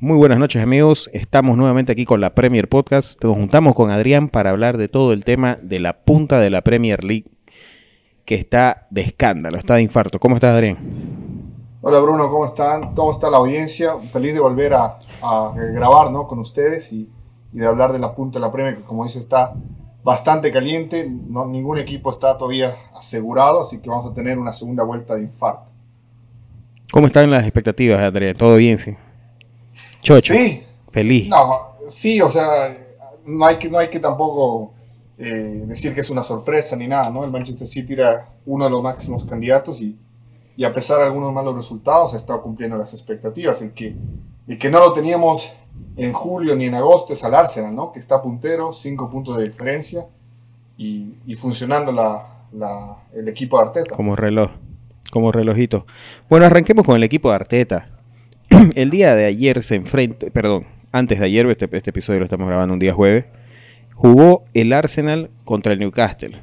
Muy buenas noches amigos, estamos nuevamente aquí con la Premier Podcast. Nos juntamos con Adrián para hablar de todo el tema de la punta de la Premier League que está de escándalo, está de infarto. ¿Cómo estás Adrián? Hola Bruno, ¿cómo están? ¿Cómo está la audiencia? Feliz de volver a, grabar ¿no? con ustedes y, de hablar de la punta de la Premier que como dice está bastante caliente, no, ningún equipo está todavía asegurado, así que vamos a tener una segunda vuelta de infarto. ¿Cómo están las expectativas, Adrián? ¿Todo bien? Sí. Chocho. Sí. Feliz. No, sí, o sea, no hay que, no hay que tampoco eh, decir que es una sorpresa ni nada, ¿no? El Manchester City era uno de los máximos candidatos y, y a pesar de algunos malos resultados ha estado cumpliendo las expectativas. El que, el que no lo teníamos en julio ni en agosto es al Arsenal, ¿no? Que está puntero, cinco puntos de diferencia y, y funcionando la, la, el equipo de Arteta. Como reloj, como relojito. Bueno, arranquemos con el equipo de Arteta. el día de ayer se enfrenta, perdón, antes de ayer, este, este, episodio lo estamos grabando un día jueves, jugó el Arsenal contra el Newcastle.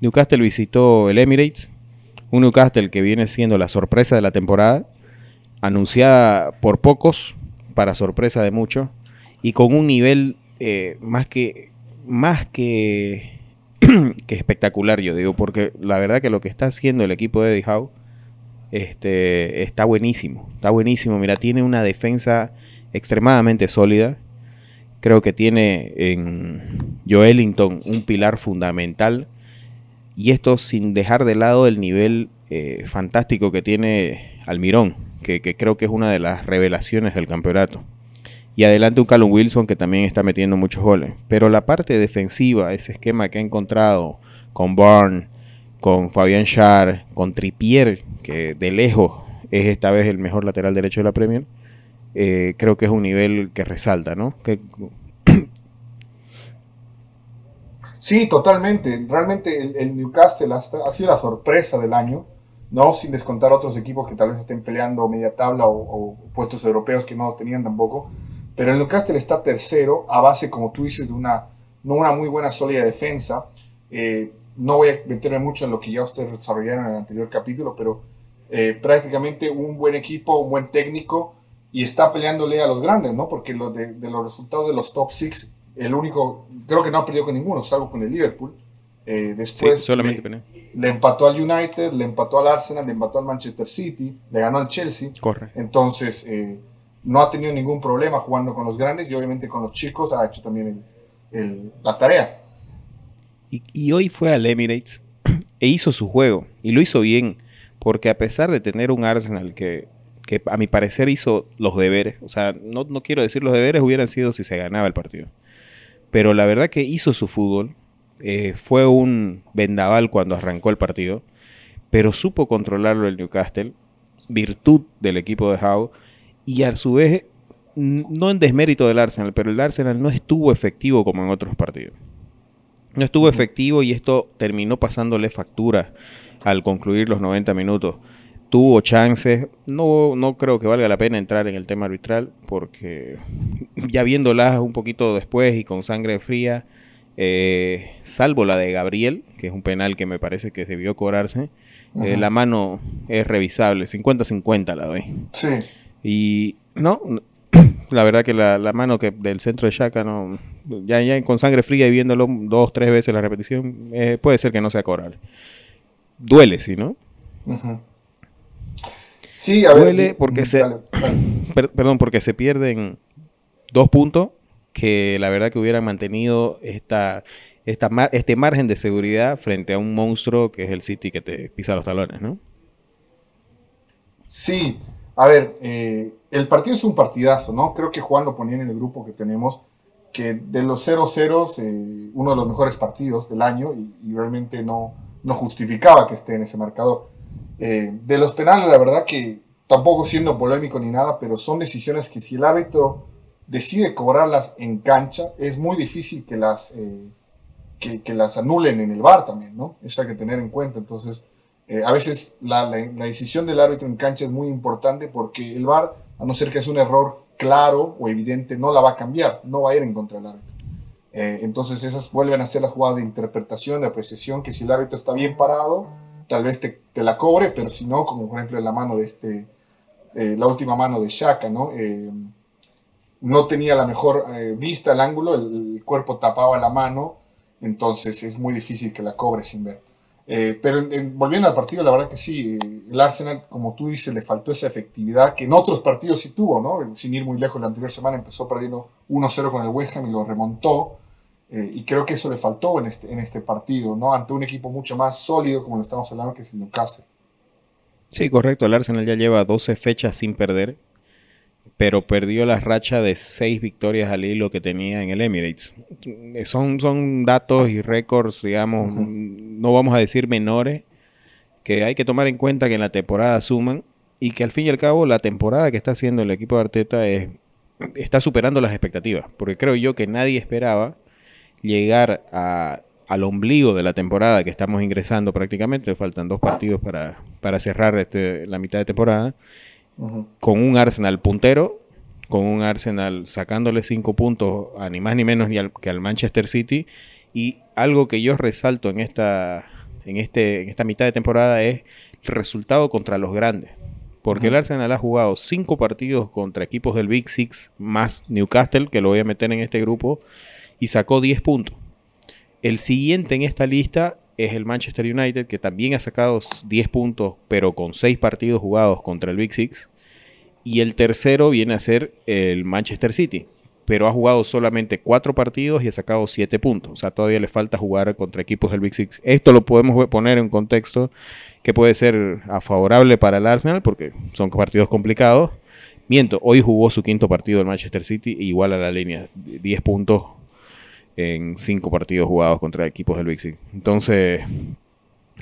Newcastle visitó el Emirates, un Newcastle que viene siendo la sorpresa de la temporada, anunciada por pocos, para sorpresa de muchos, y con un nivel eh, más que más que, que espectacular, yo digo, porque la verdad que lo que está haciendo el equipo de Eddie Howe este, está buenísimo. Está buenísimo. Mira, tiene una defensa extremadamente sólida. Creo que tiene en Joelinton un pilar fundamental. Y esto sin dejar de lado el nivel eh, fantástico que tiene Almirón, que, creo que es una de las revelaciones del campeonato. Y adelante un Callum Wilson que también está metiendo muchos goles. Pero la parte defensiva, ese esquema que ha encontrado con Barn, con Fabián Schär, con Tripier, que de lejos es esta vez el mejor lateral derecho de la Premier, eh, creo que es un nivel que resalta, ¿no? Sí, totalmente. Realmente el, Newcastle ha, sido la sorpresa del año, no sin descontar otros equipos que tal vez estén peleando media tabla o, puestos europeos que no tenían tampoco. Pero el Newcastle está tercero a base, como tú dices, de una, no una muy buena sólida defensa. Eh, no voy a meterme mucho en lo que ya ustedes desarrollaron en el anterior capítulo, pero eh, prácticamente un buen equipo, un buen técnico y está peleándole a los grandes, ¿no? Porque lo de, los resultados de los top six, el único, creo que no ha perdido con ninguno, salvo con el Liverpool. Eh, después solamente le, empató al United, le empató al Arsenal, le empató al Manchester City, le ganó al Chelsea. Corre. Entonces, eh, no ha tenido ningún problema jugando con los grandes y obviamente con los chicos ha hecho también la tarea. Y, hoy fue al Emirates e hizo su juego. Y lo hizo bien. Porque a pesar de tener un Arsenal que, a mi parecer hizo los deberes, o sea, no, quiero decir los deberes hubieran sido si se ganaba el partido. Pero la verdad que hizo su fútbol. Eh, fue un vendaval cuando arrancó el partido. Pero supo controlarlo el Newcastle. Virtud del equipo de Howe. Y a su vez, no en desmérito del Arsenal, pero el Arsenal no estuvo efectivo como en otros partidos. No estuvo efectivo y esto terminó pasándole factura al concluir los 90 minutos. Tuvo chances, no, no creo que valga la pena entrar en el tema arbitral porque ya viéndolas un poquito después y con sangre fría, eh, salvo la de Gabriel, que es un penal que me parece que debió cobrarse, eh, la mano es revisable, 50-50 la doy. Sí. Y no, la verdad que la, mano que del centro de Shaka no ya, ya con sangre fría y viéndolo dos tres veces la repetición eh, puede ser que no sea cobrable duele sí no sí a duele porque se perdón porque se pierden dos puntos que la verdad que hubieran mantenido esta, esta este margen de seguridad frente a un monstruo que es el City que te pisa los talones no sí a ver eh, el partido es un partidazo, ¿no? Creo que Juan lo ponía en el grupo que tenemos, que de los 0-0, eh, uno de los mejores partidos del año y, realmente no, no justificaba que esté en ese marcador. Eh, de los penales, la verdad que tampoco siendo polémico ni nada, pero son decisiones que si el árbitro decide cobrarlas en cancha, es muy difícil que las, eh, que, las anulen en el bar también, ¿no? Eso hay que tener en cuenta. Entonces, a veces la, decisión del árbitro en cancha es muy importante porque el bar a no ser que es un error claro o evidente, no la va a cambiar, no va a ir en contra del árbitro. Eh, entonces esas vuelven a ser la jugada de interpretación, de apreciación, que si el árbitro está bien parado, tal vez te, la cobre, pero si no, como por ejemplo la mano de este, eh, la última mano de Shaka, ¿no? Eh, no tenía la mejor eh, vista al ángulo, el, cuerpo tapaba la mano, entonces es muy difícil que la cobre sin ver. Eh, pero volviendo al partido, la verdad que sí, el Arsenal, como tú dices, le faltó esa efectividad que en otros partidos sí tuvo, ¿no? Sin ir muy lejos, la anterior semana empezó perdiendo 1-0 con el West Ham y lo remontó. Eh, y creo que eso le faltó en este, en este partido, ¿no? Ante un equipo mucho más sólido, como lo estamos hablando, que es el Newcastle. Sí, correcto. El Arsenal ya lleva 12 fechas sin perder pero perdió la racha de seis victorias al hilo que tenía en el Emirates. Son, son datos y récords, digamos, no vamos a decir menores, que hay que tomar en cuenta que en la temporada suman y que al fin y al cabo la temporada que está haciendo el equipo de Arteta es, está superando las expectativas, porque creo yo que nadie esperaba llegar al ombligo de la temporada que estamos ingresando prácticamente, faltan dos partidos para, para cerrar este, la mitad de temporada con un Arsenal puntero, con un Arsenal sacándole cinco puntos a ni más ni menos ni que al Manchester City. Y algo que yo resalto en esta, en, este, en esta mitad de temporada es el resultado contra los grandes. Porque el Arsenal ha jugado cinco partidos contra equipos del Big Six más Newcastle, que lo voy a meter en este grupo, y sacó 10 puntos. El siguiente en esta lista es el Manchester United, que también ha sacado 10 puntos, pero con 6 partidos jugados contra el Big Six. Y el tercero viene a ser el Manchester City, pero ha jugado solamente 4 partidos y ha sacado 7 puntos. O sea, todavía le falta jugar contra equipos del Big Six. Esto lo podemos poner en contexto que puede ser favorable para el Arsenal, porque son partidos complicados. Miento, hoy jugó su quinto partido el Manchester City, igual a la línea, 10 puntos en cinco partidos jugados contra equipos del Big Entonces,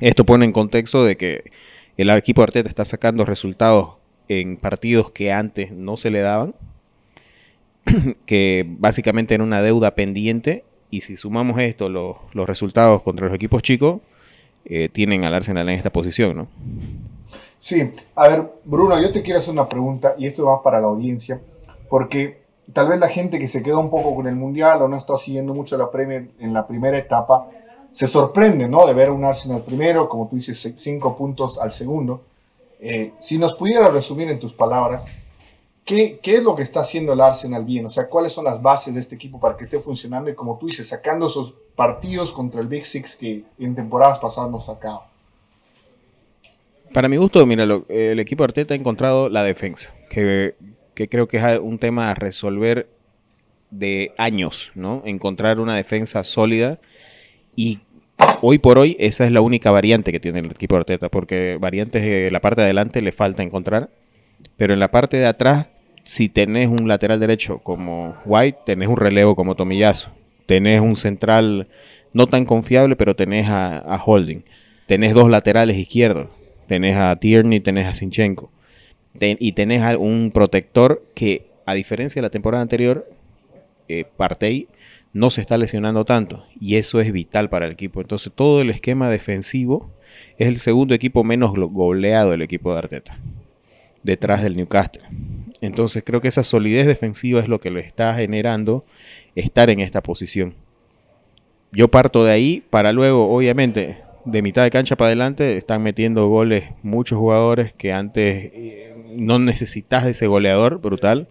esto pone en contexto de que el equipo de Arteta está sacando resultados en partidos que antes no se le daban, que básicamente era una deuda pendiente, y si sumamos esto, los, resultados contra los equipos chicos, eh, tienen al Arsenal en esta posición, ¿no? Sí, a ver, Bruno, yo te quiero hacer una pregunta, y esto va para la audiencia, porque tal vez la gente que se quedó un poco con el Mundial o no está siguiendo mucho la Premier en la primera etapa, se sorprende, ¿no? De ver un Arsenal primero, como tú dices, cinco puntos al segundo. Eh, si nos pudieras resumir en tus palabras, ¿qué, ¿qué, es lo que está haciendo el Arsenal bien? O sea, ¿cuáles son las bases de este equipo para que esté funcionando? Y como tú dices, sacando esos partidos contra el Big Six que en temporadas pasadas nos sacaba. Para mi gusto, mira, el equipo de Arteta ha encontrado la defensa, que que creo que es un tema a resolver de años, ¿no? Encontrar una defensa sólida y hoy por hoy esa es la única variante que tiene el equipo de Arteta, porque variantes de la parte de adelante le falta encontrar, pero en la parte de atrás, si tenés un lateral derecho como White, tenés un relevo como Tomillazo, tenés un central no tan confiable, pero tenés a, Holding, tenés dos laterales izquierdos, tenés a Tierney, tenés a Sinchenko y tenés un protector que, a diferencia de la temporada anterior, eh, Partey no se está lesionando tanto y eso es vital para el equipo. Entonces todo el esquema defensivo es el segundo equipo menos goleado del equipo de Arteta, detrás del Newcastle. Entonces creo que esa solidez defensiva es lo que le está generando estar en esta posición. Yo parto de ahí para luego, obviamente, de mitad de cancha para adelante están metiendo goles muchos jugadores que antes eh, no necesitas ese goleador brutal,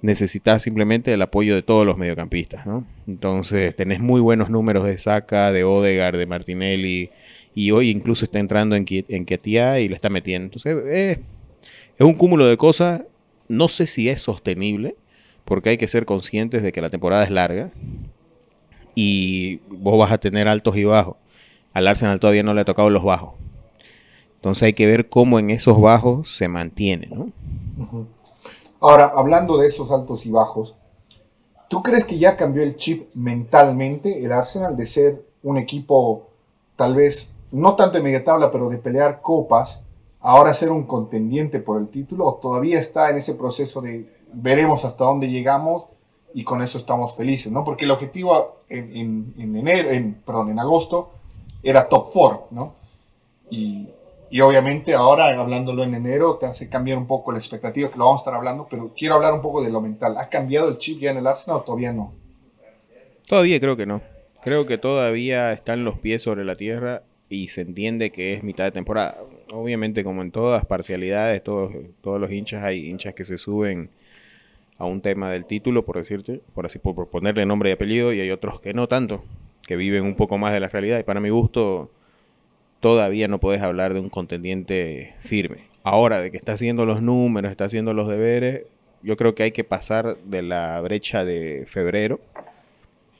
necesitas simplemente el apoyo de todos los mediocampistas, ¿no? Entonces tenés muy buenos números de Saca, de Odegaard, de Martinelli, y hoy incluso está entrando en, en Ketia y le está metiendo. Entonces es un cúmulo de cosas, no sé si es sostenible, porque hay que ser conscientes de que la temporada es larga y vos vas a tener altos y bajos. Al Arsenal todavía no le ha tocado los bajos. Entonces hay que ver cómo en esos bajos se mantiene, ¿no? Ahora, hablando de esos altos y bajos, ¿tú crees que ya cambió el chip mentalmente el Arsenal de ser un equipo tal vez no tanto de media tabla, pero de pelear copas, ahora ser un contendiente por el título o todavía está en ese proceso de veremos hasta dónde llegamos y con eso estamos felices, ¿no? Porque el objetivo en, enero, en, perdón, en agosto era top 4, ¿no? Y, y obviamente ahora, hablándolo en enero, te hace cambiar un poco la expectativa, que lo vamos a estar hablando, pero quiero hablar un poco de lo mental. ¿Ha cambiado el chip ya en el Arsenal o todavía no? Todavía creo que no. Creo que todavía están los pies sobre la tierra y se entiende que es mitad de temporada. Obviamente, como en todas parcialidades, todos, todos los hinchas, hay hinchas que se suben a un tema del título, por decirte, por así por ponerle nombre y apellido, y hay otros que no tanto, que viven un poco más de la realidad. Y para mi gusto, todavía no puedes hablar de un contendiente firme. Ahora, de que está haciendo los números, está haciendo los deberes, yo creo que hay que pasar de la brecha de febrero,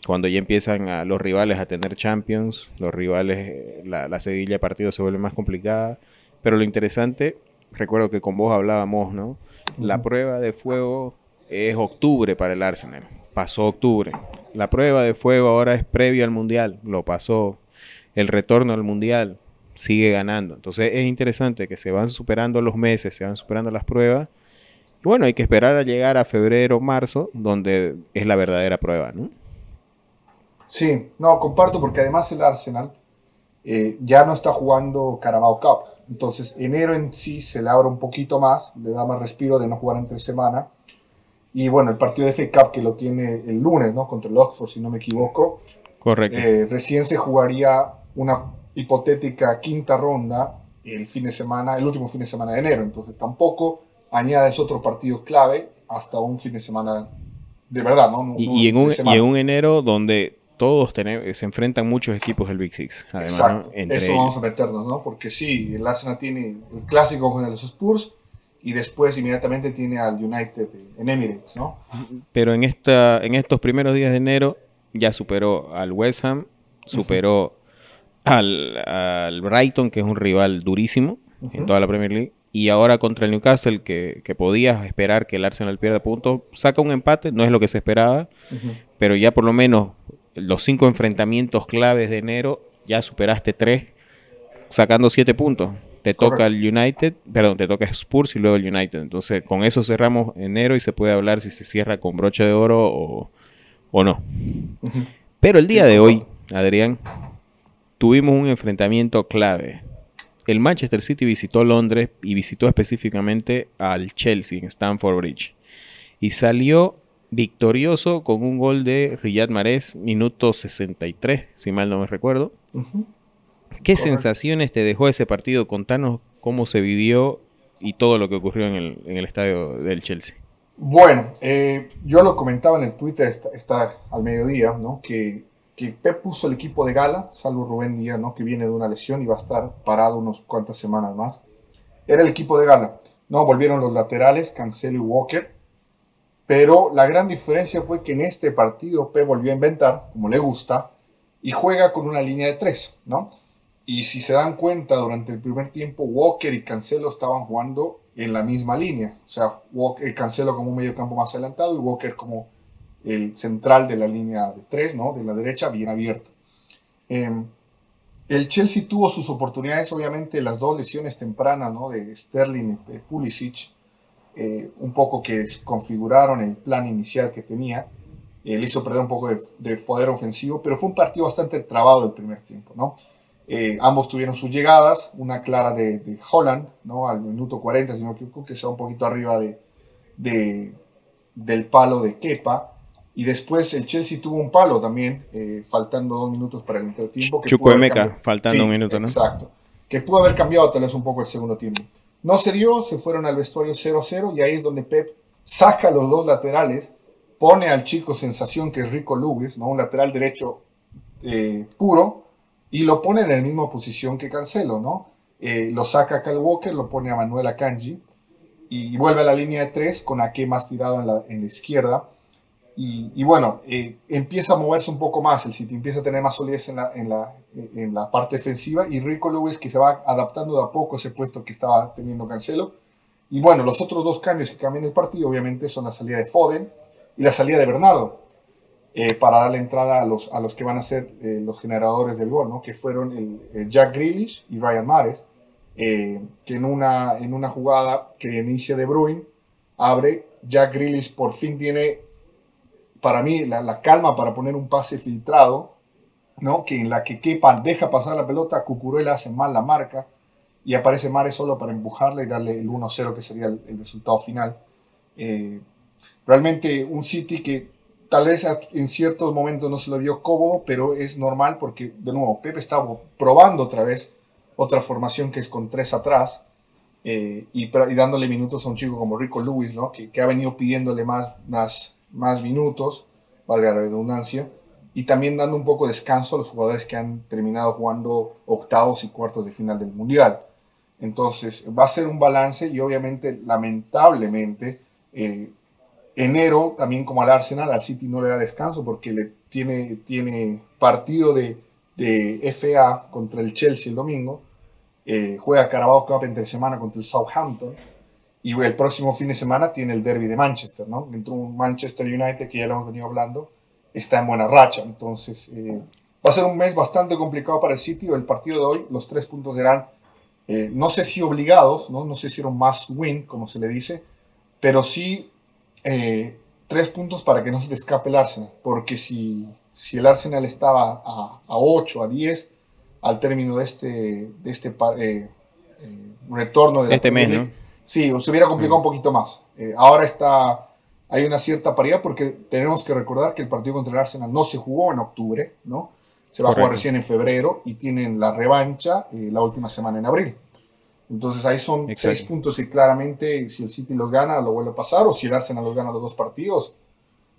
cuando ya empiezan a, los rivales a tener champions, los rivales, eh, la, la seguilla de partidos se vuelve más complicada. Pero lo interesante, recuerdo que con vos hablábamos, ¿no? La prueba de fuego es octubre para el Arsenal. Pasó octubre. La prueba de fuego ahora es previo al Mundial. Lo pasó. El retorno al Mundial sigue ganando. Entonces es interesante que se van superando los meses, se van superando las pruebas. Y bueno, hay que esperar a llegar a febrero, marzo, donde es la verdadera prueba, ¿no? Sí, no, comparto porque además el Arsenal eh, ya no está jugando Carabao Cup. Entonces enero en sí se le abre un poquito más, le da más respiro de no jugar entre semana. Y bueno, el partido de FA Cup que lo tiene el lunes, ¿no? Contra el Oxford, si no me equivoco. Correcto. Eh, recién se jugaría una hipotética quinta ronda el fin de semana, el último fin de semana de enero. Entonces tampoco añades otro partido clave hasta un fin de semana de verdad, ¿no? y, en un, y, en un, enero donde todos tenemos, se enfrentan muchos equipos del Big Six. Además, Exacto. Eso vamos a meternos, ¿no? Porque sí, el Arsenal tiene el clásico con los Spurs y después inmediatamente tiene al United en Emirates, ¿no? Pero en, esta, en estos primeros días de enero ya superó al West Ham, superó al, Brighton, que es un rival durísimo en toda la Premier League, y ahora contra el Newcastle, que, que podías esperar que el Arsenal pierda puntos, saca un empate, no es lo que se esperaba, pero ya por lo menos los cinco enfrentamientos claves de enero, ya superaste tres, sacando siete puntos. Te toca el United, perdón, te toca Spurs y luego el United. Entonces, con eso cerramos enero y se puede hablar si se cierra con broche de oro o, o no. Pero el día de hoy, Adrián, tuvimos un enfrentamiento clave. El Manchester City visitó Londres y visitó específicamente al Chelsea en Stamford Bridge. Y salió victorioso con un gol de Riyad Mahrez, minuto 63, si mal no me recuerdo. ¿Qué sensaciones te dejó ese partido? Contanos cómo se vivió y todo lo que ocurrió en el, estadio del Chelsea. Bueno, eh, yo lo comentaba en el Twitter está, al mediodía, ¿no? Que que Pep puso el equipo de gala, salvo Rubén Díaz, ¿no? que viene de una lesión y va a estar parado unos cuantas semanas más. Era el equipo de gala. No, volvieron los laterales, Cancelo y Walker. Pero la gran diferencia fue que en este partido Pep volvió a inventar, como le gusta, y juega con una línea de tres, ¿no? Y si se dan cuenta, durante el primer tiempo Walker y Cancelo estaban jugando en la misma línea. O sea, Walker, Cancelo como un medio campo más adelantado y Walker como el central de la línea de tres, ¿no? De la derecha, bien abierto. Em, el Chelsea tuvo sus oportunidades, obviamente, las dos lesiones tempranas, ¿no? De Sterling y Pulisic, eh, un poco que configuraron el plan inicial que tenía. Eh, le hizo perder un poco de, poder ofensivo, pero fue un partido bastante trabado el primer tiempo, ¿no? Eh, ambos tuvieron sus llegadas, una clara de, Holland, ¿no? Al minuto 40, sino que que se va un poquito arriba de, de, del palo de Kepa. Y después el Chelsea tuvo un palo también, eh, faltando dos minutos para el entretiempo. Chukwuemeka, faltando un minuto, ¿no? Exacto. Que pudo haber cambiado tal vez un poco el segundo tiempo. No se dio, se fueron al vestuario 0-0 y ahí es donde Pep saca los dos laterales, pone al chico sensación que es Rico Lewis, ¿no? un lateral derecho eh, puro, y lo pone en la misma posición que Cancelo, ¿no? Eh, lo saca a Cal Walker, lo pone a Manuel Akanji y vuelve a la línea de tres con Ake más tirado en la, en la izquierda y, bueno, eh, empieza a moverse un poco más, el City empieza a tener más solidez en la, en la, en la parte defensiva y Rico Lewis que se va adaptando de a poco ese puesto que estaba teniendo Cancelo. Y bueno, los otros dos cambios que cambian el partido obviamente son la salida de Foden y la salida de Bernardo eh, para darle entrada a los, a los que van a ser eh, los generadores del gol, ¿no? que fueron Jack Grealish y Ryan Mares, que en una, en una jugada que inicia de Bruin abre, Jack Grealish por fin tiene para mí, la, calma para poner un pase filtrado, ¿no? que en la que Kepa deja pasar la pelota, Cucuruela hace mal la marca y aparece Mare solo para empujarle y darle el 1-0 que sería el, resultado final. Eh, realmente un City que tal vez en ciertos momentos no se lo vio cómodo, pero es normal porque, de nuevo, Pepe estaba probando otra vez otra formación que es con tres atrás eh, y, y, dándole minutos a un chico como Rico Lewis, ¿no? que, que ha venido pidiéndole más, más, más minutos, valga la redundancia, y también dando un poco de descanso a los jugadores que han terminado jugando octavos y cuartos de final del Mundial. Entonces va a ser un balance y obviamente, lamentablemente, eh, enero también como al Arsenal, al City no le da descanso porque le tiene, tiene partido de, de FA contra el Chelsea el domingo, eh, juega Carabao Cup entre semana contra el Southampton y el próximo fin de semana tiene el derby de Manchester, ¿no? Dentro un Manchester United que ya lo hemos venido hablando, está en buena racha, entonces eh, va a ser un mes bastante complicado para el City, el partido de hoy, los tres puntos serán, eh, no sé si obligados, ¿no? no sé si must win, como se le dice, pero sí tres puntos para que no se te escape el Arsenal, porque si, si el Arsenal estaba a, a 8, a 10, al término de este, de este eh, eh, retorno de este mes, ¿no? Sí, se hubiera complicado un poquito más. Eh, ahora está, hay una cierta paridad porque tenemos que recordar que el partido contra el Arsenal no se jugó en octubre, ¿no? Se va a jugar recién en febrero y tienen la revancha la última semana en abril. Entonces ahí son seis puntos y claramente si el City los gana lo vuelve a pasar o si el Arsenal los gana los dos partidos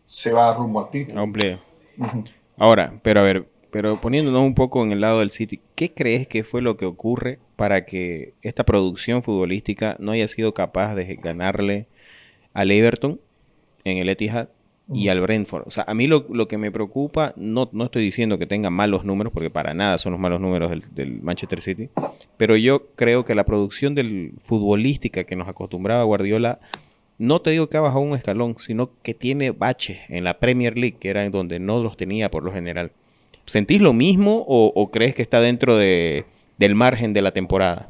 se va rumbo al título. Ahora, pero a ver, pero poniéndonos un poco en el lado del City, ¿qué crees que fue lo que ocurre para que esta producción futbolística no haya sido capaz de ganarle al Everton en el Etihad y al Brentford? O sea, a mí lo, que me preocupa, no, no estoy diciendo que tenga malos números, porque para nada son los malos números del, Manchester City, pero yo creo que la producción del futbolística que nos acostumbraba Guardiola no te digo que ha bajado un escalón, sino que tiene baches en la Premier League, que era en donde no los tenía por lo general. ¿Sentís lo mismo o, crees que está dentro de, del margen de la temporada?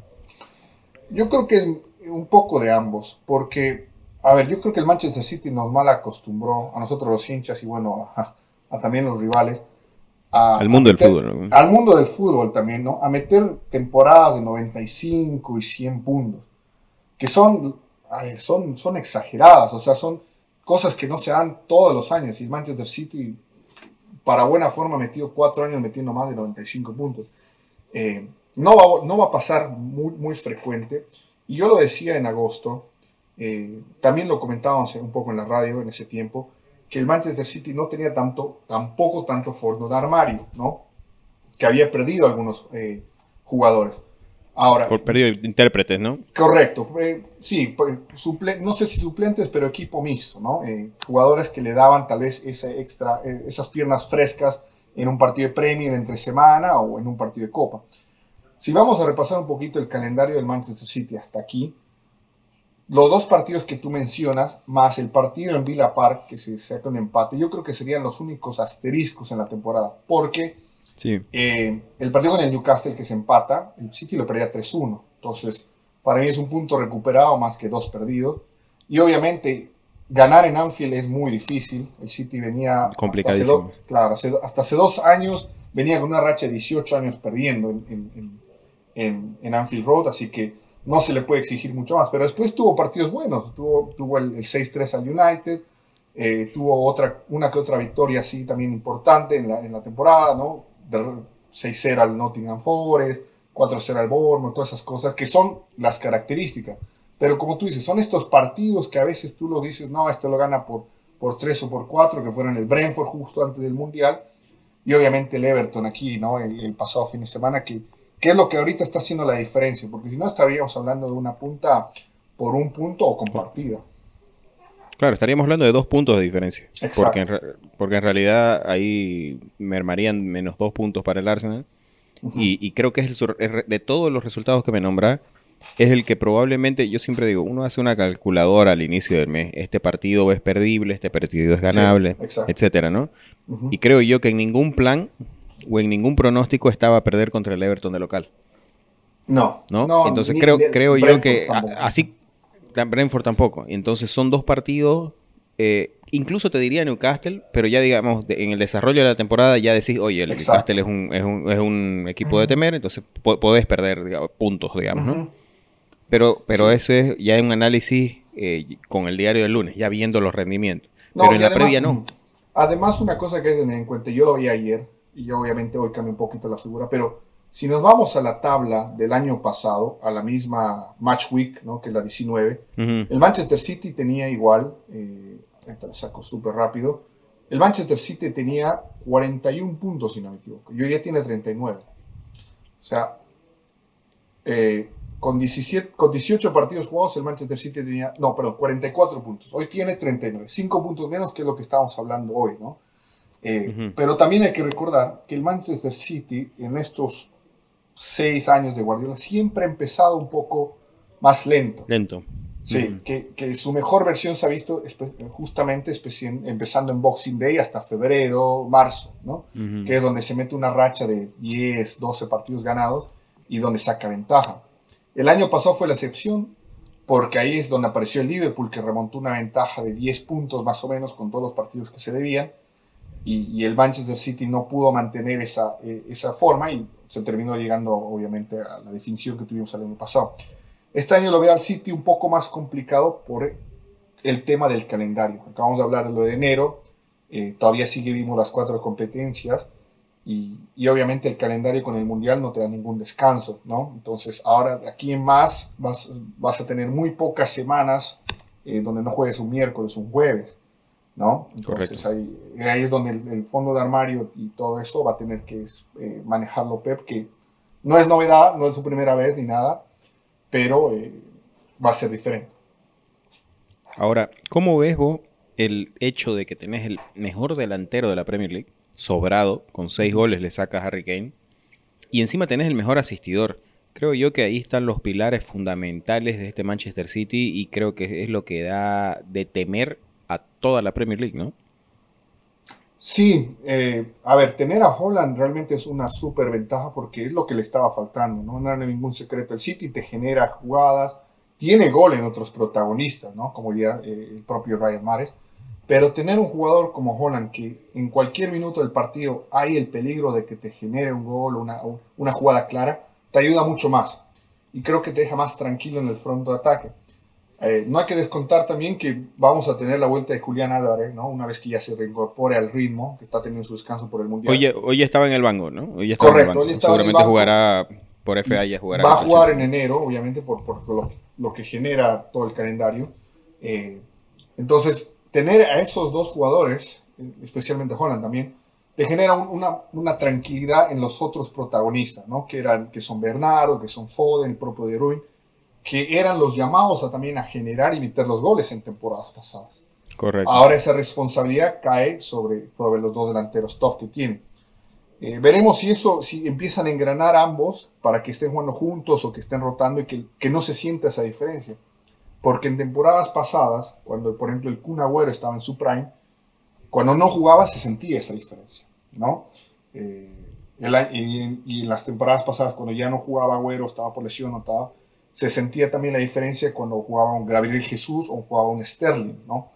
Yo creo que es un poco de ambos, porque, a ver, yo creo que el Manchester City nos mal acostumbró, a nosotros los hinchas y bueno, a, también los rivales, al mundo del fútbol. Al mundo del fútbol también, ¿no? A meter temporadas de 95 y 100 puntos, que son, son, son exageradas, o sea, son cosas que no se dan todos los años. Y el Manchester City para buena forma metido cuatro años metiendo más de 95 puntos. Eh, no, va, no va a pasar muy, muy frecuente. Y yo lo decía en agosto, eh, también lo comentábamos un poco en la radio en ese tiempo, que el Manchester City no tenía tanto, tampoco tanto fondo de armario, ¿no? Que había perdido algunos eh, jugadores. Ahora, Por periodo de intérpretes, ¿no? Correcto. Eh, sí, pues, no sé si suplentes, pero equipo mixto, ¿no? Eh, jugadores que le daban tal vez ese extra, eh, esas piernas frescas en un partido de Premier entre semana o en un partido de Copa. Si vamos a repasar un poquito el calendario del Manchester City hasta aquí, los dos partidos que tú mencionas, más el partido en Villa Park, que se saca un empate, yo creo que serían los únicos asteriscos en la temporada, porque eh, el partido con el Newcastle que se empata, el City lo perdía 3-1. Entonces, para mí es un punto recuperado más que dos perdidos. Y obviamente, ganar en Anfield es muy difícil. El City venía. Complicadísimo. Hasta hace, claro, hasta hace dos años venía con una racha de 18 años perdiendo en, en, en, Anfield Road, así que no se le puede exigir mucho más. Pero después tuvo partidos buenos. Tuvo, tuvo el, 6-3 al United. Eh, tuvo otra, una que otra victoria así también importante en la, en la temporada, ¿no? 6-0 al Nottingham Forest, 4-0 al Bournemouth, todas esas cosas que son las características. Pero como tú dices, son estos partidos que a veces tú los dices, no, este lo gana por, por 3 o por 4, que fueron el Brentford justo antes del Mundial, y obviamente el Everton aquí, ¿no? El, pasado fin de semana, que, que es lo que ahorita está haciendo la diferencia, porque si no estaríamos hablando de una punta por un punto o compartida. Claro, estaríamos hablando de dos puntos de diferencia. Porque en, porque en realidad ahí mermarían menos dos puntos para el Arsenal. y, creo que es el, de todos los resultados que me nombra, es el que probablemente, yo siempre digo, uno hace una calculadora al inicio del mes. Este partido es perdible, este partido es ganable, etcétera, ¿no? Y creo yo que en ningún plan o en ningún pronóstico estaba a perder contra el Everton de local. No. ¿No? Entonces creo, creo yo que así Brentford tampoco. Entonces son dos partidos, eh, incluso te diría Newcastle, pero ya digamos, en el desarrollo de la temporada ya decís, oye, el Newcastle es un, es, un, es un, equipo de temer, entonces podés perder puntos, digamos, ¿no? Pero, pero eso es ya un análisis eh, con el diario del lunes, ya viendo los rendimientos. pero en la previa no. Además, una cosa que hay que tener en cuenta, yo lo vi ayer, y yo obviamente hoy cambio un poquito la figura, pero Si nos vamos a la tabla del año pasado, a la misma Match Week, ¿no? que es la 19, el Manchester City tenía igual, eh, la saco súper rápido, el Manchester City tenía 41 puntos, si no me equivoco, y hoy ya tiene 39. O sea, eh, con, 17, con 18 partidos jugados, el Manchester City tenía, no, perdón, 44 puntos. Hoy tiene 39, 5 puntos menos que es lo que estábamos hablando hoy, ¿no? Eh, pero también hay que recordar que el Manchester City en estos seis años de Guardiola, siempre ha empezado un poco más lento. Lento. Sí, que, que, su mejor versión se ha visto justamente empezando en Boxing Day hasta febrero, marzo, ¿no? Que es donde se mete una racha de 10, 12 partidos ganados y donde saca ventaja. El año pasado fue la excepción, porque ahí es donde apareció el Liverpool, que remontó una ventaja de 10 puntos más o menos con todos los partidos que se debían, y, el Manchester City no pudo mantener esa, eh, esa forma y se terminó llegando obviamente a la definición que tuvimos el año pasado. Este año lo veo al City un poco más complicado por el tema del calendario. Acabamos de hablar de lo de enero, eh, todavía sigue vimos las cuatro competencias y, y, obviamente el calendario con el Mundial no te da ningún descanso, ¿no? Entonces ahora aquí en más vas, vas a tener muy pocas semanas eh, donde no juegues un miércoles, un jueves. ¿No? Entonces ahí, ahí, es donde el, fondo de armario y todo eso va a tener que eh, manejarlo Pep, que no es novedad, no es su primera vez ni nada, pero eh, va a ser diferente. Ahora, ¿cómo ves vos el hecho de que tenés el mejor delantero de la Premier League, sobrado, con seis goles le sacas a Harry Kane, y encima tenés el mejor asistidor? Creo yo que ahí están los pilares fundamentales de este Manchester City y creo que es lo que da de temer a toda la Premier League, ¿no? Sí, eh, a ver, tener a Holland realmente es una súper ventaja porque es lo que le estaba faltando, ¿no? No era ningún secreto. El City te genera jugadas, tiene gol en otros protagonistas, ¿no? Como ya eh, el propio Ryan Mares. Pero tener un jugador como Holland que en cualquier minuto del partido hay el peligro de que te genere un gol, una, una jugada clara, te ayuda mucho más. Y creo que te deja más tranquilo en el front de ataque. Eh, no hay que descontar también que vamos a tener la vuelta de Julián Álvarez, ¿no? Una vez que ya se reincorpore al ritmo, que está teniendo su descanso por el Mundial. Hoy, hoy estaba en el banco, ¿no? Hoy Correcto, hoy estaba Seguramente en el banco. jugará por FA y jugará. Va a jugar en enero, obviamente, por, por lo, que genera todo el calendario. Eh, entonces, tener a esos dos jugadores, especialmente Holland también, te genera una, una, tranquilidad en los otros protagonistas, ¿no? Que, eran, que son Bernardo, que son Foden, el propio de Ruin que eran los llamados a también a generar y meter los goles en temporadas pasadas. Correcto. Ahora esa responsabilidad cae sobre, sobre los dos delanteros top que tienen. Eh, veremos si eso, si empiezan a engranar ambos para que estén jugando juntos o que estén rotando y que, que no se sienta esa diferencia. Porque en temporadas pasadas, cuando por ejemplo el Kun Agüero estaba en su prime, cuando no jugaba se sentía esa diferencia, ¿no? Eh, y, y, en las temporadas pasadas, cuando ya no jugaba Agüero, estaba por lesión o estaba, se sentía también la diferencia cuando jugaba un Gabriel Jesús o jugaba un Sterling, ¿no?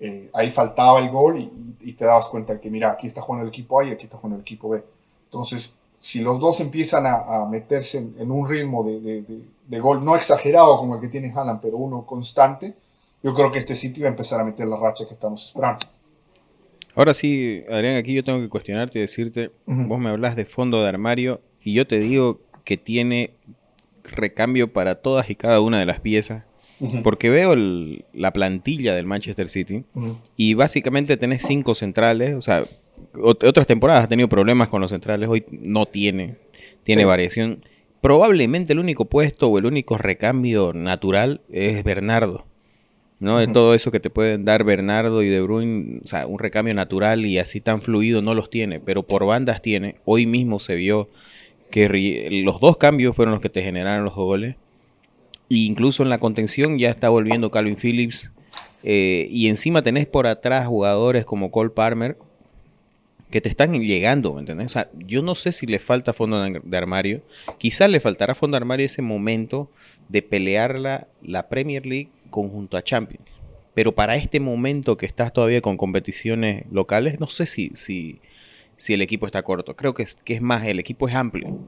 Eh, ahí faltaba el gol y, te dabas cuenta que, mira, aquí está jugando el equipo A y aquí está jugando el equipo B. Entonces, si los dos empiezan a, meterse en, un ritmo de, de, gol, no exagerado como el que tiene Haaland, pero uno constante, yo creo que este sitio va a empezar a meter la racha que estamos esperando. Ahora sí, Adrián, aquí yo tengo que cuestionarte y decirte, vos me hablas de fondo de armario y yo te digo que tiene recambio para todas y cada una de las piezas. Porque veo la plantilla del Manchester City y básicamente tenés cinco centrales. O sea, otras temporadas ha tenido problemas con los centrales, hoy no tiene, tiene variación. Probablemente el único puesto o el único recambio natural es Bernardo. ¿no? De todo eso que te pueden dar Bernardo y De Bruyne, o sea, un recambio natural y así tan fluido no los tiene, pero por bandas tiene. Hoy mismo se vio que los dos cambios fueron los que te generaron los goles. E incluso en la contención ya está volviendo Calvin Phillips. Eh, y encima tenés por atrás jugadores como Cole Palmer que te están llegando, ¿me entendés? O sea, yo no sé si le falta fondo de armario. Quizás le faltará fondo de armario ese momento de pelear la, la Premier League conjunto a Champions. Pero para este momento que estás todavía con competiciones locales, no sé si, si, si el equipo está corto. Creo que es, que es más, el equipo es amplio.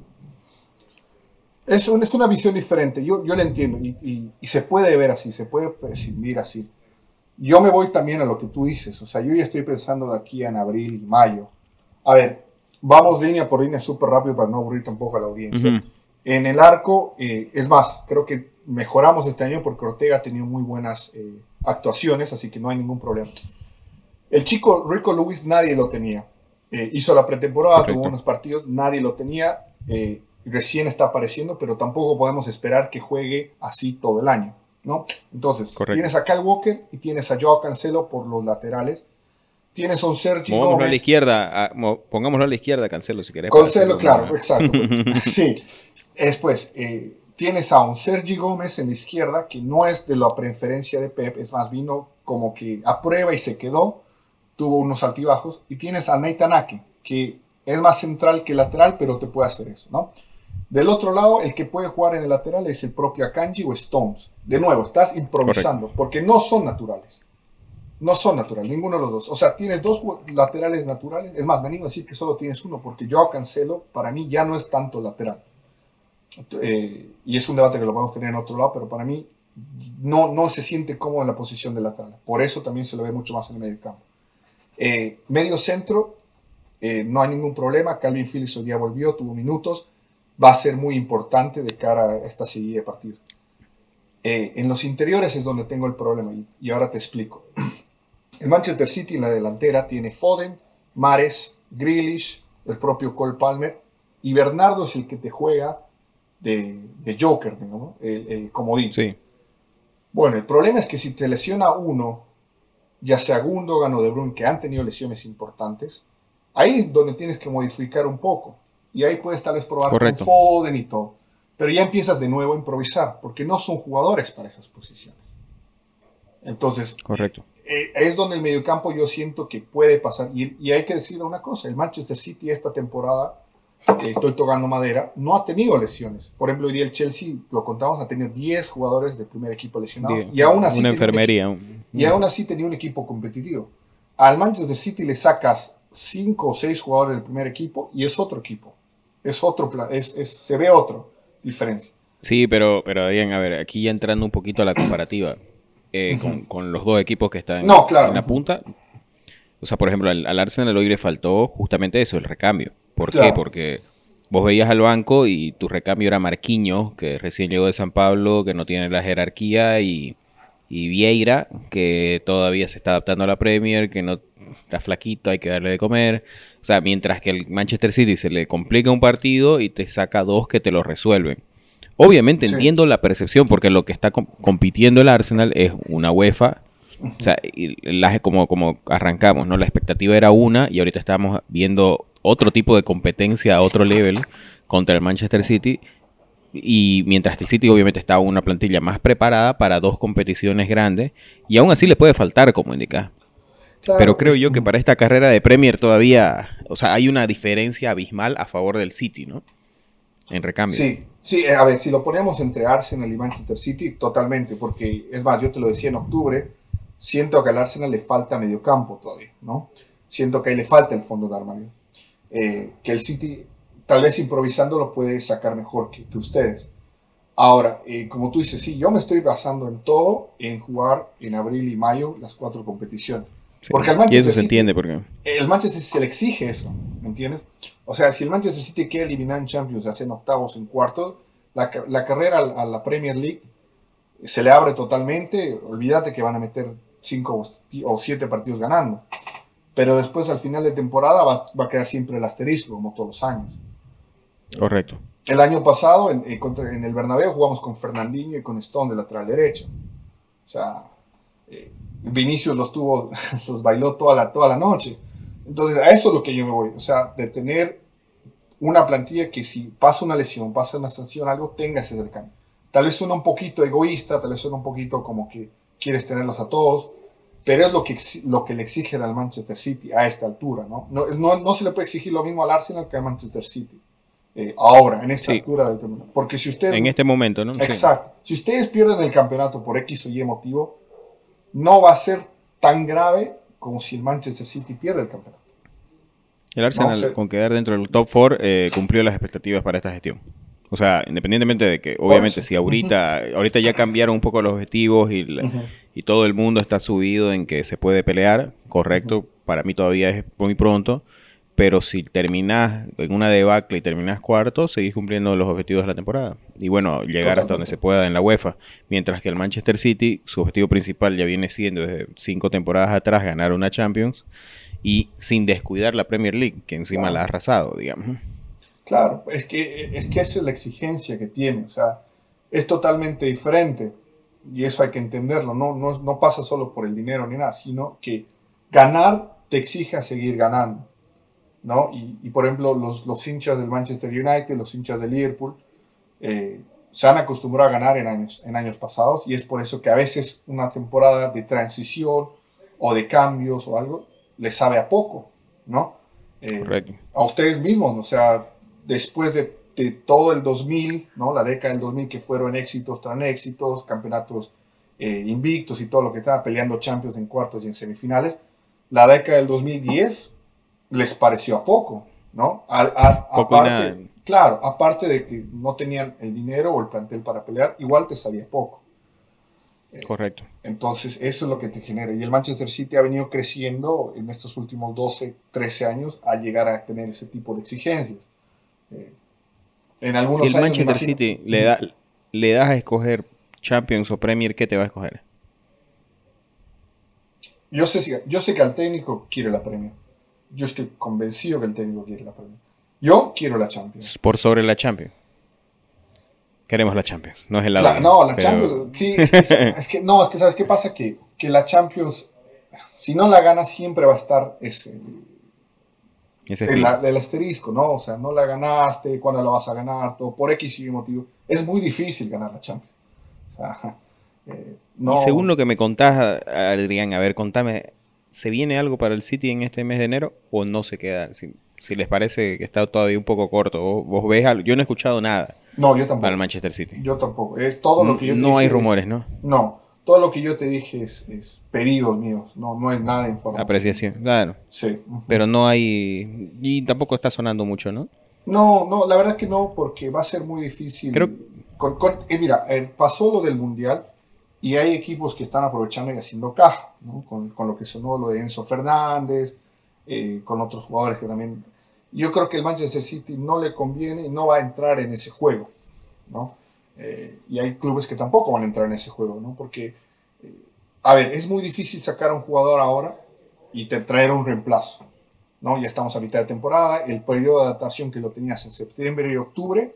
Es, es una visión diferente, yo, yo la entiendo y, se puede ver así, se puede prescindir así. Yo me voy también a lo que tú dices, o sea, yo ya estoy pensando de aquí en abril y mayo. A ver, vamos línea por línea súper rápido para no aburrir tampoco a la audiencia. En el arco, eh, es más, creo que mejoramos este año porque Ortega ha tenido muy buenas eh, actuaciones, así que no hay ningún problema. El chico Rico Lewis nadie lo tenía. Eh, hizo la pretemporada, tuvo unos partidos, nadie lo tenía. recién está apareciendo, pero tampoco podemos esperar que juegue así todo el año. ¿no? Entonces, tienes a Kyle Walker y tienes a Joao Cancelo por los laterales. Tienes a un Sergio Gómez. a la izquierda, pongámoslo a la izquierda, Cancelo, si querés. Cancelo, claro, exacto. sí. Después, eh, tienes a un Sergi Gómez en la izquierda, que no es de la preferencia de Pep, es más, vino como que a prueba y se quedó, tuvo unos altibajos. Y tienes a Nathan Ake, que es más central que lateral, pero te puede hacer eso, ¿no? Del otro lado, el que puede jugar en el lateral es el propio Akanji o Stones. De nuevo, estás improvisando, porque no son naturales. No son naturales, ninguno de los dos. O sea, tienes dos laterales naturales. Es más, me animo a decir que solo tienes uno, porque yo Cancelo, para mí, ya no es tanto lateral. Eh, y es un debate que lo podemos tener en otro lado, pero para mí no, no se siente cómodo en la posición de lateral. Por eso también se lo ve mucho más en el medio campo. Eh, medio centro, eh, no hay ningún problema. Calvin Phillips hoy día volvió, tuvo minutos va a ser muy importante de cara a esta serie de partidos. Eh, en los interiores es donde tengo el problema y, ahora te explico. El Manchester City en la delantera tiene Foden, Mares, Grealish, el propio Cole Palmer y Bernardo es el que te juega de, Joker, el, comodín. Sí. Bueno, el problema es que si te lesiona uno, ya sea Gundogan o De Bruyne, que han tenido lesiones importantes, ahí es donde tienes que modificar un poco. Y ahí puedes tal vez probar con Foden y todo. Pero ya empiezas de nuevo a improvisar, porque no son jugadores para esas posiciones. Entonces, Correcto. Eh, es donde el mediocampo yo siento que puede pasar. Y, hay que decir una cosa, el Manchester City esta temporada, eh, estoy tocando madera, no ha tenido lesiones. Por ejemplo, hoy día el Chelsea, lo contamos, ha tenido 10 jugadores del primer equipo lesionados. y aún así una enfermería. y aún así tenía un equipo competitivo. Al Manchester City le sacas 5 o 6 jugadores del primer equipo y es otro equipo es otro plan, es, se ve otro diferencia. Sí, pero, pero Adrián, a ver, aquí ya entrando un poquito a la comparativa eh, con, los dos equipos que están en la punta. O sea, por ejemplo, al, Arsenal hoy le faltó justamente eso, el recambio. ¿Por qué? Porque vos veías al banco y tu recambio era Marquinhos, que recién llegó de San Pablo, que no tiene la jerarquía, y, y Vieira, que todavía se está adaptando a la Premier, que no está flaquito, hay que darle de comer. O sea, mientras que el Manchester City se le complica un partido y te saca dos que te lo resuelven. Obviamente entiendo la percepción porque lo que está compitiendo el Arsenal es una UEFA. O sea, como, como arrancamos, ¿no? La expectativa era una y ahorita estamos viendo otro tipo de competencia a otro level contra el Manchester City. Y mientras que el City obviamente está una plantilla más preparada para dos competiciones grandes y aún así le puede faltar, como indica. Pero creo yo que para esta carrera de Premier todavía, o sea, hay una diferencia abismal a favor del City, ¿no? En recambio. Sí, sí, a ver, si lo ponemos entre Arsenal y Manchester City, totalmente, porque es más, yo te lo decía en octubre, siento que al Arsenal le falta medio campo todavía, ¿no? Siento que ahí le falta el fondo de armario. Eh, que el City, tal vez improvisando, lo puede sacar mejor que, ustedes. Ahora, eh, como tú dices, sí, yo me estoy basando en todo en jugar en abril y mayo las cuatro competiciones. Porque al Manchester y eso se entiende porque el Manchester se le exige eso, ¿me entiendes? O sea, si el Manchester City quiere eliminar en Champions, hacer en octavos, en cuartos, la, la carrera a, la Premier League se le abre totalmente. Olvídate que van a meter cinco o siete partidos ganando. Pero después, al final de temporada, va, va, a quedar siempre el asterisco, como todos los años. Correcto. El año pasado, en, en el Bernabéu, jugamos con Fernandinho y con Stone de lateral derecho. O sea, eh, Vinicius los tuvo, los bailó toda la, toda la noche. Entonces, a eso es lo que yo me voy. O sea, de tener una plantilla que si pasa una lesión, pasa una sanción, algo, tenga ese cercano. Tal vez suena un poquito egoísta, tal vez suena un poquito como que quieres tenerlos a todos, pero es lo que, lo que le exigen al Manchester City a esta altura, ¿no? No, no, se le puede exigir lo mismo al Arsenal que al Manchester City. Eh, ahora, en esta altura del torneo. Porque si ustedes... En este momento, ¿no? Exacto. Si ustedes pierden el campeonato por X o Y motivo, no va a ser tan grave como si el Manchester City pierde el campeonato. El Arsenal, con quedar dentro del top 4, eh, cumplió las expectativas para esta gestión. O sea, independientemente de que, obviamente, si ahorita, ahorita ya cambiaron un poco los objetivos y, y, todo el mundo está subido en que se puede pelear, correcto, para mí todavía es muy pronto, pero si terminás en una debacle y terminás cuarto, seguís cumpliendo los objetivos de la temporada. Y bueno, llegar hasta donde se pueda en la UEFA. Mientras que el Manchester City, su objetivo principal ya viene siendo desde cinco temporadas atrás ganar una Champions y sin descuidar la Premier League, que encima la ha arrasado, digamos. Claro, es que, es que esa es la exigencia que tiene, o sea, es totalmente diferente y eso hay que entenderlo, no, no, no pasa solo por el dinero ni nada, sino que ganar te exige a seguir ganando. ¿no? Y, por ejemplo, los, los, hinchas del Manchester United, los hinchas de Liverpool, eh, se han acostumbrado a ganar en años, en años pasados y es por eso que a veces una temporada de transición o de cambios o algo les sabe a poco, ¿no? Eh, a ustedes mismos, o sea, después de, de, todo el 2000, ¿no? La década del 2000 que fueron éxitos tras éxitos, campeonatos eh, invictos y todo lo que estaba peleando Champions en cuartos y en semifinales, la década del 2010 les pareció a poco, ¿no? aparte, claro, aparte de que no tenían el dinero o el plantel para pelear, igual te salía poco. Eh, Correcto. Entonces, eso es lo que te genera. Y el Manchester City ha venido creciendo en estos últimos 12, 13 años a llegar a tener ese tipo de exigencias. En algunos si el Manchester City le, da, le das a escoger Champions o Premier, ¿qué te va a escoger? Yo sé, yo sé que al técnico quiere la Premier yo estoy convencido que el técnico quiere la Premier. Yo quiero la Champions. Por sobre la Champions. Queremos la Champions, no es el lado. no, la Champions. Sí, es que, no, es que sabes qué pasa que, que la Champions, si no la gana, siempre va a estar ese, el, el, asterisco, ¿no? O sea, no la ganaste, cuándo la vas a ganar, todo por X y motivo. Es muy difícil ganar la Champions. O sea, eh, no. Y según lo que me contás, Adrián, a ver, contame, ¿se viene algo para el City en este mes de enero o no se queda? Si, les parece que está todavía un poco corto, vos, ves algo. Yo no he escuchado nada. No, yo tampoco. Para el Manchester City. Yo tampoco. Es todo lo que yo te No hay rumores, ¿no? No. Todo lo que yo te dije es, pedidos míos, no, no es nada de información. Apreciación, claro. Sí. Pero no hay. Y tampoco está sonando mucho, ¿no? No, no, la verdad que no, porque va a ser muy difícil. Creo... Eh, mira, eh, pasó lo del Mundial y hay equipos que están aprovechando y haciendo caja, ¿no? con, con, lo que sonó lo de Enzo Fernández, eh, con otros jugadores que también... Yo creo que el Manchester City no le conviene y no va a entrar en ese juego, ¿no? Eh, y hay clubes que tampoco van a entrar en ese juego, ¿no? Porque, eh, a ver, es muy difícil sacar a un jugador ahora y te traer un reemplazo, ¿no? Ya estamos a mitad de temporada, el periodo de adaptación que lo tenías en septiembre y octubre,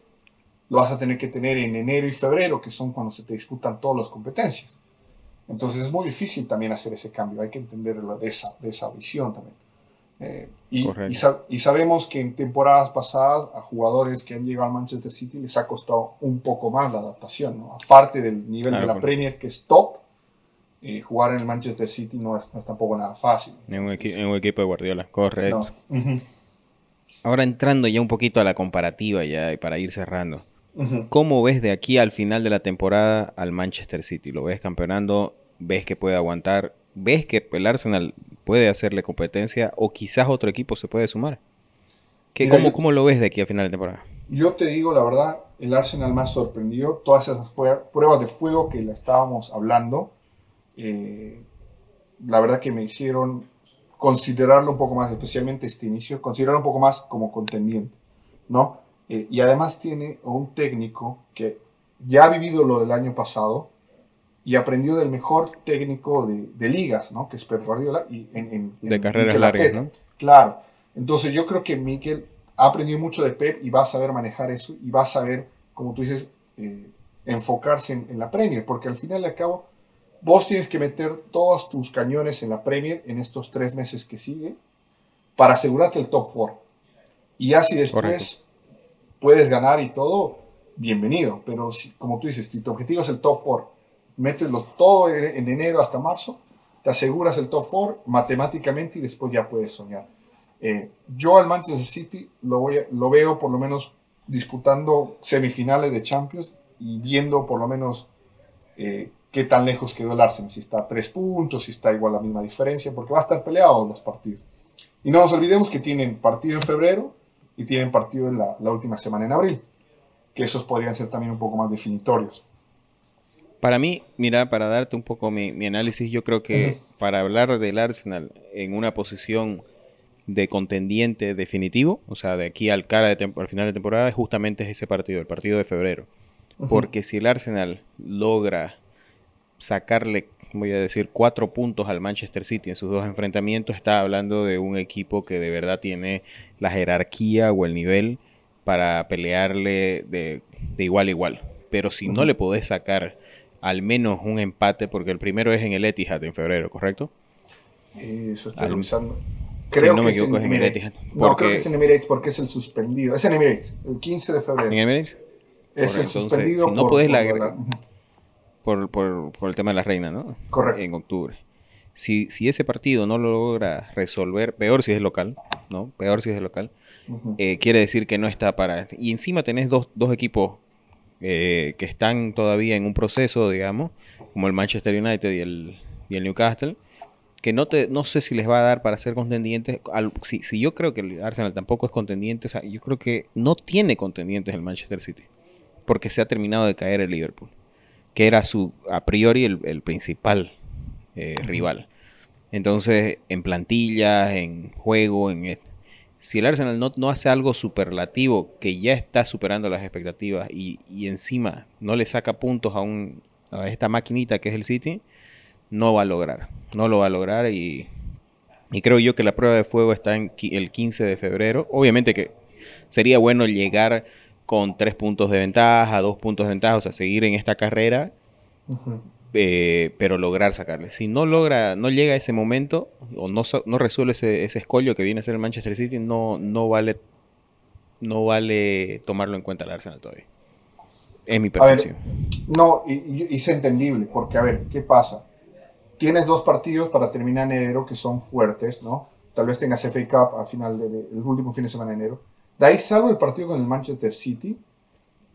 lo vas a tener que tener en enero y febrero, que son cuando se te disputan todas las competencias. Entonces es muy difícil también hacer ese cambio, hay que entender de esa, de esa visión también. Eh, y, y, sabemos que en temporadas pasadas a jugadores que han llegado al Manchester City les ha costado un poco más la adaptación, ¿no? aparte del nivel de la Premier que es top, eh, jugar en el Manchester City no es, tampoco nada fácil. En un, equipo de Guardiola, correcto. Ahora entrando ya un poquito a la comparativa ya para ir cerrando. ¿Cómo ves de aquí al final de la temporada al Manchester City? ¿Lo ves campeonando? ¿Ves que puede aguantar? ¿Ves que el Arsenal puede hacerle competencia o quizás otro equipo se puede sumar? ¿Qué, cómo, lo ves de aquí al final de temporada? Yo te digo la verdad, el Arsenal me ha sorprendido. Todas esas pruebas de fuego que le estábamos hablando, eh, la verdad que me hicieron considerarlo un poco más, especialmente este inicio, considerarlo un poco más como contendiente, ¿no? Eh, y además tiene un técnico que ya ha vivido lo del año pasado y aprendió del mejor técnico de, ligas, ¿no? Que es Pep Guardiola. Y en, de carreras largas, ¿no? Claro. Entonces yo creo que Mikel ha aprendido mucho de Pep y va a saber manejar eso y va a saber, como tú dices, eh, enfocarse en, la Premier, porque al final y al cabo vos tienes que meter todos tus cañones en la Premier en estos tres meses que siguen para asegurarte el top 4. Y así después puedes ganar y todo, bienvenido. Pero si, como tú dices, si tu objetivo es el top 4, méteslo todo en enero hasta marzo, te aseguras el top 4 matemáticamente y después ya puedes soñar. Eh, yo al Manchester City lo, voy lo veo por lo menos disputando semifinales de Champions y viendo por lo menos eh, qué tan lejos quedó el Arsenal, si está a tres puntos, si está igual la misma diferencia, porque va a estar peleado los partidos. Y no nos olvidemos que tienen partido en febrero, y tienen partido en la, última semana en abril, que esos podrían ser también un poco más definitorios. Para mí, mira, para darte un poco mi, análisis, yo creo que para hablar del Arsenal en una posición de contendiente definitivo, o sea, de aquí al cara de al final de temporada, justamente es ese partido, el partido de febrero. Porque si el Arsenal logra sacarle, voy a decir, cuatro puntos al Manchester City en sus dos enfrentamientos, está hablando de un equipo que de verdad tiene la jerarquía o el nivel para pelearle de, igual a igual. Pero si no le podés sacar al menos un empate, porque el primero es en el Etihad en febrero, ¿correcto? Eh, eso está revisando. Creo no que me equivoco, es en, Etihad. No, creo que es en Emirates porque es el suspendido. Es en Emirates, el 15 de febrero. ¿En Emirates? Es el suspendido. Si no por, la, por, por, por, el tema de la reina, ¿no? Correcto. En octubre. Si, si ese partido no lo logra resolver, peor si es local, ¿no? Peor si es local, eh, quiere decir que no está para... Y encima tenés dos, dos equipos eh, que están todavía en un proceso, digamos, como el Manchester United y el, y el Newcastle, que no, te, no sé si les va a dar para ser contendientes. si, si, yo creo que el Arsenal tampoco es contendiente, yo creo que no tiene contendientes el Manchester City, porque se ha terminado de caer el Liverpool, que era su a priori el, principal eh, rival. Entonces, en plantillas, en juego, en si el Arsenal no, hace algo superlativo que ya está superando las expectativas y, encima no le saca puntos a, un, a esta maquinita que es el City, no va a lograr. No lo va a lograr y, creo yo que la prueba de fuego está en el 15 de febrero. Obviamente que sería bueno llegar con tres puntos de ventaja, dos puntos de ventaja, o sea, seguir en esta carrera. Eh, pero lograr sacarle. Si no logra, no llega a ese momento o no, no resuelve ese, ese, escollo que viene a ser el Manchester City, no, no vale no vale tomarlo en cuenta el Arsenal todavía. Es mi percepción. no, y, es entendible, porque a ver, ¿qué pasa? Tienes dos partidos para terminar en enero que son fuertes, ¿no? Tal vez tengas FA Cup al final del último fin de semana de enero. De ahí salvo el partido con el Manchester City,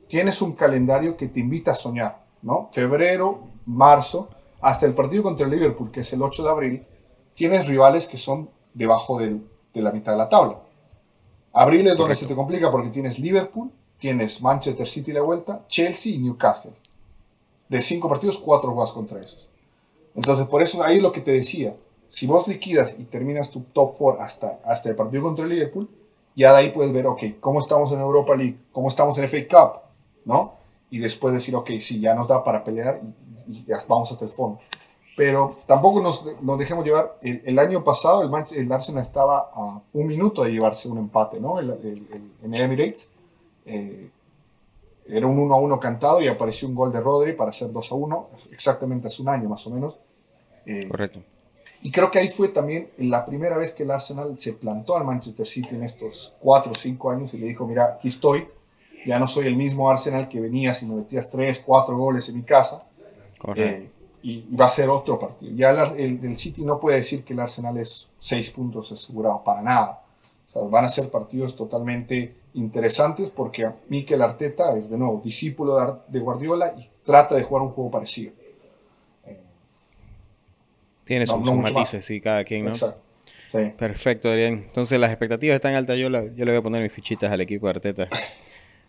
tienes un calendario que te invita a soñar, ¿no? Febrero, marzo, hasta el partido contra el Liverpool, que es el 8 de abril, tienes rivales que son debajo de la mitad de la tabla. Abril es donde se te complica porque tienes Liverpool, tienes Manchester City la vuelta, Chelsea y Newcastle. De cinco partidos, cuatro vas contra esos. Entonces, por eso ahí lo que te decía, si vos liquidas y terminas tu top 4 hasta, hasta el partido contra el Liverpool, ya de ahí puedes ver, ok, cómo estamos en Europa League, cómo estamos en FA Cup, ¿no? Y después decir, ok, sí, ya nos da para pelear y vamos hasta el fondo. Pero tampoco nos, nos dejemos llevar. El, año pasado el, el, Arsenal estaba a un minuto de llevarse un empate, ¿no? en Emirates. Eh, era un 1 a 1 cantado y apareció un gol de Rodri para hacer 2 a 1, exactamente hace un año más o menos. Eh, Correcto. Y creo que ahí fue también la primera vez que el Arsenal se plantó al Manchester City en estos 4 o 5 años y le dijo, mira, aquí estoy, ya no soy el mismo Arsenal que venía si me metías 3, 4 goles en mi casa, eh, y, va a ser otro partido. Ya el, City no puede decir que el Arsenal es seis puntos asegurados, para nada. van a ser partidos totalmente interesantes porque Mikel Arteta es de nuevo discípulo de, Guardiola y trata de jugar un juego parecido. Tiene sus, matices, sí, cada quien, ¿no? Exacto. Perfecto, Adrián. Entonces las expectativas están altas. Yo, yo le voy a poner mis fichitas al equipo de Arteta.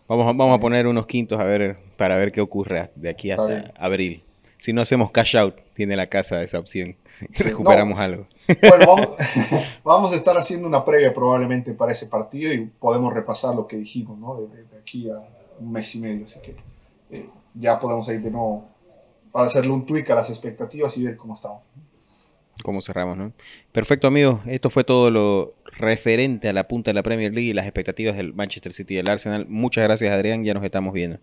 Vamos, vamos a poner unos quintos a ver para ver qué ocurre de aquí hasta abril si no hacemos cash out, tiene la casa esa opción. Recuperamos algo. Bueno, vamos, a estar haciendo una previa probablemente para ese partido y podemos repasar lo que dijimos, ¿no? De, aquí a un mes y medio, así que eh, ya podemos ir de nuevo a hacerle un tweak a las expectativas y ver cómo estamos. Cómo cerramos, ¿no? Perfecto, amigos. Esto fue todo lo referente a la punta de la Premier League y las expectativas del Manchester City y del Arsenal. Muchas gracias, Adrián. Ya nos estamos viendo.